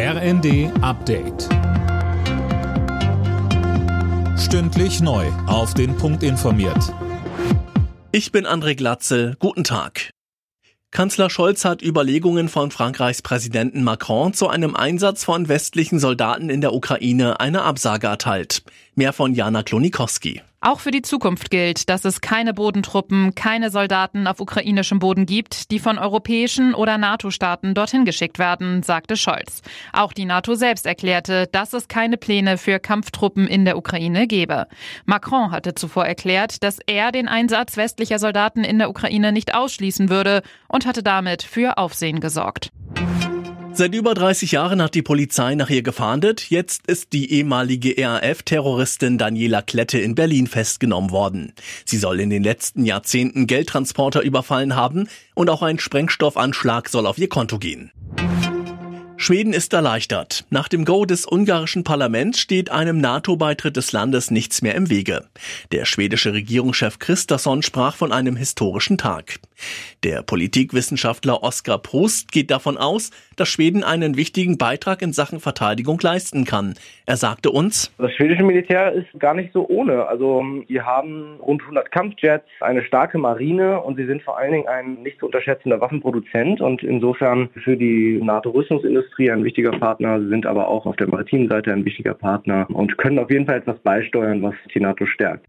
RND Update. Stündlich neu. Auf den Punkt informiert. Ich bin André Glatzel. Guten Tag. Kanzler Scholz hat Überlegungen von Frankreichs Präsidenten Macron zu einem Einsatz von westlichen Soldaten in der Ukraine eine Absage erteilt. Mehr von Jana Klonikowski. Auch für die Zukunft gilt, dass es keine Bodentruppen, keine Soldaten auf ukrainischem Boden gibt, die von europäischen oder NATO-Staaten dorthin geschickt werden, sagte Scholz. Auch die NATO selbst erklärte, dass es keine Pläne für Kampftruppen in der Ukraine gebe. Macron hatte zuvor erklärt, dass er den Einsatz westlicher Soldaten in der Ukraine nicht ausschließen würde und hatte damit für Aufsehen gesorgt. Seit über 30 Jahren hat die Polizei nach ihr gefahndet. Jetzt ist die ehemalige RAF-Terroristin Daniela Klette in Berlin festgenommen worden. Sie soll in den letzten Jahrzehnten Geldtransporter überfallen haben und auch ein Sprengstoffanschlag soll auf ihr Konto gehen. Schweden ist erleichtert. Nach dem Go des ungarischen Parlaments steht einem NATO-Beitritt des Landes nichts mehr im Wege. Der schwedische Regierungschef Christasson sprach von einem historischen Tag. Der Politikwissenschaftler Oskar Prost geht davon aus, dass Schweden einen wichtigen Beitrag in Sachen Verteidigung leisten kann. Er sagte uns, Das schwedische Militär ist gar nicht so ohne. Also die haben rund 100 Kampfjets, eine starke Marine und sie sind vor allen Dingen ein nicht zu unterschätzender Waffenproduzent und insofern für die NATO-Rüstungsindustrie ein wichtiger Partner. Sie sind aber auch auf der maritimen Seite ein wichtiger Partner und können auf jeden Fall etwas beisteuern, was die NATO stärkt.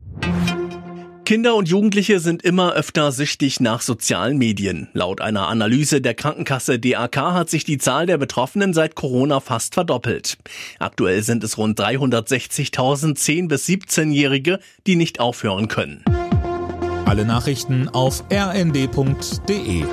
Kinder und Jugendliche sind immer öfter süchtig nach sozialen Medien. Laut einer Analyse der Krankenkasse DAK hat sich die Zahl der Betroffenen seit Corona fast verdoppelt. Aktuell sind es rund 360.000 10- bis 17-Jährige, die nicht aufhören können. Alle Nachrichten auf rnd.de